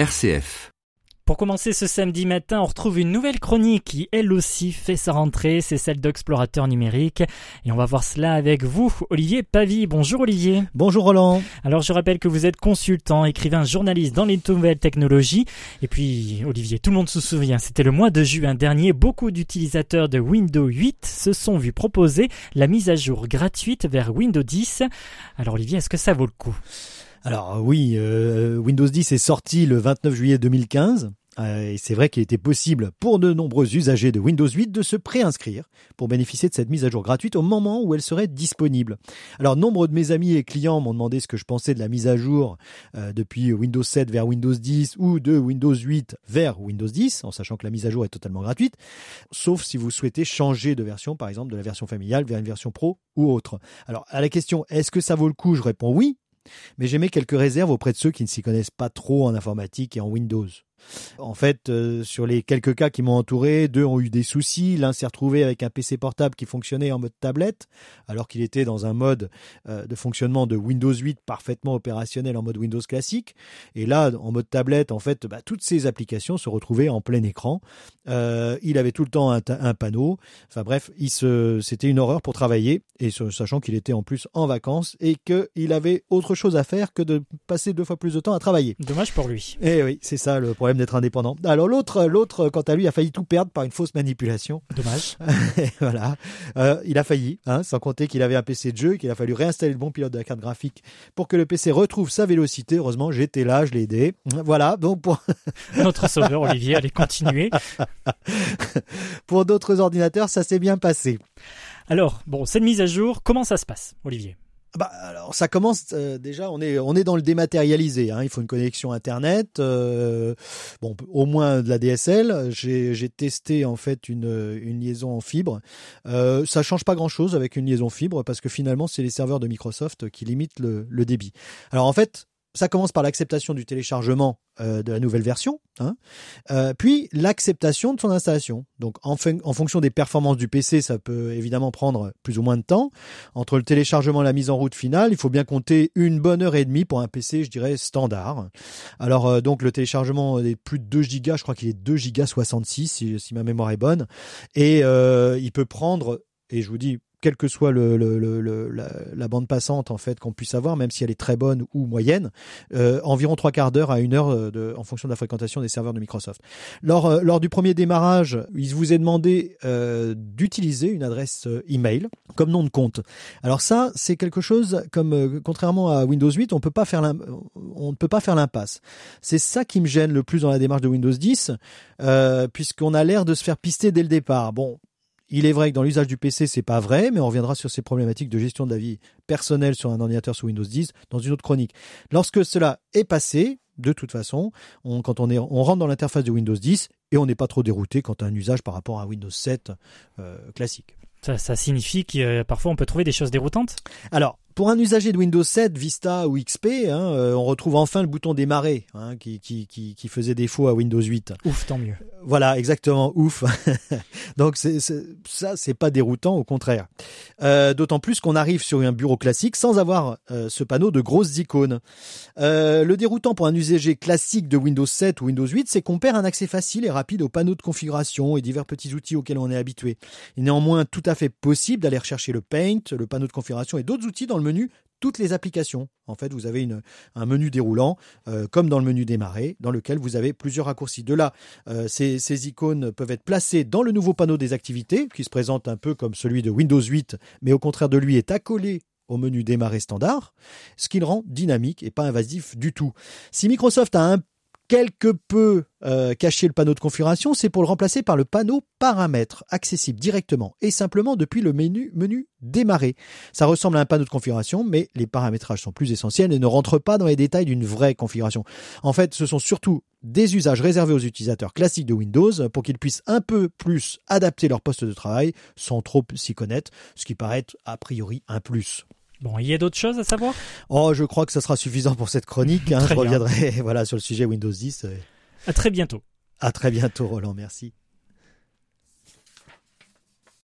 RCF. Pour commencer ce samedi matin, on retrouve une nouvelle chronique qui, elle aussi, fait sa rentrée. C'est celle d'Explorateur numérique. Et on va voir cela avec vous, Olivier Pavie. Bonjour Olivier. Bonjour Roland. Alors je rappelle que vous êtes consultant, écrivain, journaliste dans les nouvelles technologies. Et puis, Olivier, tout le monde se souvient, c'était le mois de juin dernier. Beaucoup d'utilisateurs de Windows 8 se sont vus proposer la mise à jour gratuite vers Windows 10. Alors Olivier, est-ce que ça vaut le coup? Alors oui, euh, Windows 10 est sorti le 29 juillet 2015. Euh, et c'est vrai qu'il était possible pour de nombreux usagers de Windows 8 de se préinscrire pour bénéficier de cette mise à jour gratuite au moment où elle serait disponible. Alors nombre de mes amis et clients m'ont demandé ce que je pensais de la mise à jour euh, depuis Windows 7 vers Windows 10 ou de Windows 8 vers Windows 10, en sachant que la mise à jour est totalement gratuite, sauf si vous souhaitez changer de version, par exemple de la version familiale vers une version pro ou autre. Alors à la question est-ce que ça vaut le coup, je réponds oui, mais j'émets quelques réserves auprès de ceux qui ne s'y connaissent pas trop en informatique et en Windows. En fait, euh, sur les quelques cas qui m'ont entouré, deux ont eu des soucis. L'un s'est retrouvé avec un PC portable qui fonctionnait en mode tablette, alors qu'il était dans un mode euh, de fonctionnement de Windows 8 parfaitement opérationnel en mode Windows classique. Et là, en mode tablette, en fait, bah, toutes ces applications se retrouvaient en plein écran. Euh, il avait tout le temps un, un panneau. Enfin bref, il se, c'était une horreur pour travailler, et sachant qu'il était en plus en vacances et qu'il avait autre chose à faire que de passer deux fois plus de temps à travailler. Dommage pour lui. Eh oui, c'est ça le problème d'être indépendant. Alors l'autre, l'autre, quant à lui, a failli tout perdre par une fausse manipulation. Dommage. voilà, euh, il a failli, hein, sans compter qu'il avait un PC de jeu, qu'il a fallu réinstaller le bon pilote de la carte graphique pour que le PC retrouve sa vélocité. Heureusement, j'étais là, je l'ai aidé. Voilà, donc pour notre sauveur Olivier, allez continuer. pour d'autres ordinateurs, ça s'est bien passé. Alors, bon, cette mise à jour, comment ça se passe, Olivier? Bah, alors ça commence euh, déjà, on est on est dans le dématérialisé. Hein, il faut une connexion internet, euh, bon au moins de la DSL. J'ai testé en fait une une liaison en fibre. Euh, ça change pas grand chose avec une liaison fibre parce que finalement c'est les serveurs de Microsoft qui limitent le, le débit. Alors en fait ça commence par l'acceptation du téléchargement euh, de la nouvelle version, hein, euh, puis l'acceptation de son installation. Donc en, en, fonction des performances du PC, ça peut évidemment prendre plus ou moins de temps. Entre le téléchargement et la mise en route finale, il faut bien compter une bonne heure et demie pour un PC, je dirais, standard. Alors euh, donc le téléchargement est plus de 2 gigas, je crois qu'il est 2 gigas 66 si, si ma mémoire est bonne. Et il peut prendre, et je vous dis quelle que soit la, bande passante en fait qu'on puisse avoir, même si elle est très bonne ou moyenne, euh, environ trois quarts d'heure à une heure euh, en fonction de la fréquentation des serveurs de Microsoft. Lors, euh, du premier démarrage, il vous est demandé d'utiliser une adresse email comme nom de compte. Alors ça, c'est quelque chose comme contrairement à Windows 8, on peut pas faire on ne peut pas faire l'impasse. C'est ça qui me gêne le plus dans la démarche de Windows 10, puisqu'on a l'air de se faire pister dès le départ. Bon, il est vrai que dans l'usage du PC, c'est pas vrai, mais on reviendra sur ces problématiques de gestion de la vie personnelle sur un ordinateur sous Windows 10 dans une autre chronique. Lorsque cela est passé, de toute façon, on, quand on, est, on rentre dans l'interface de Windows 10 et on n'est pas trop dérouté quant à un usage par rapport à Windows 7 euh, classique. Ça, ça signifie que euh, parfois on peut trouver des choses déroutantes? Alors, pour un usager de Windows 7, Vista ou XP, hein, euh, on retrouve enfin le bouton démarrer hein, qui, qui, qui, qui, faisait défaut à Windows 8. Ouf, tant mieux. Voilà, exactement, ouf. Donc c'est, c'est, ça, c'est pas déroutant, au contraire. Euh, d'autant plus qu'on arrive sur un bureau classique sans avoir euh, ce panneau de grosses icônes. Le déroutant pour un usager classique de Windows 7 ou Windows 8, c'est qu'on perd un accès facile et rapide aux panneaux de configuration et divers petits outils auxquels on est habitué. Il est néanmoins tout à fait possible d'aller rechercher le Paint, le panneau de configuration et d'autres outils dans menu toutes les applications. En fait, vous avez une, un menu déroulant, euh, comme dans le menu démarrer, dans lequel vous avez plusieurs raccourcis. De là, euh, ces, ces, icônes peuvent être placées dans le nouveau panneau des activités, qui se présente un peu comme celui de Windows 8, mais au contraire de lui est accolé au menu démarrer standard, ce qui le rend dynamique et pas invasif du tout. Si Microsoft a un quelque peu euh, cacher le panneau de configuration, c'est pour le remplacer par le panneau paramètres, accessible directement et simplement depuis le menu, menu démarrer. Ça ressemble à un panneau de configuration, mais les paramétrages sont plus essentiels et ne rentrent pas dans les détails d'une vraie configuration. En fait, ce sont surtout des usages réservés aux utilisateurs classiques de Windows pour qu'ils puissent un peu plus adapter leur poste de travail sans trop s'y connaître, ce qui paraît a priori un plus. Bon, il y a d'autres choses à savoir? Oh, je crois que ça sera suffisant pour cette chronique. Hein. je reviendrai voilà, sur le sujet Windows 10. À très bientôt. À très bientôt, Roland. Merci.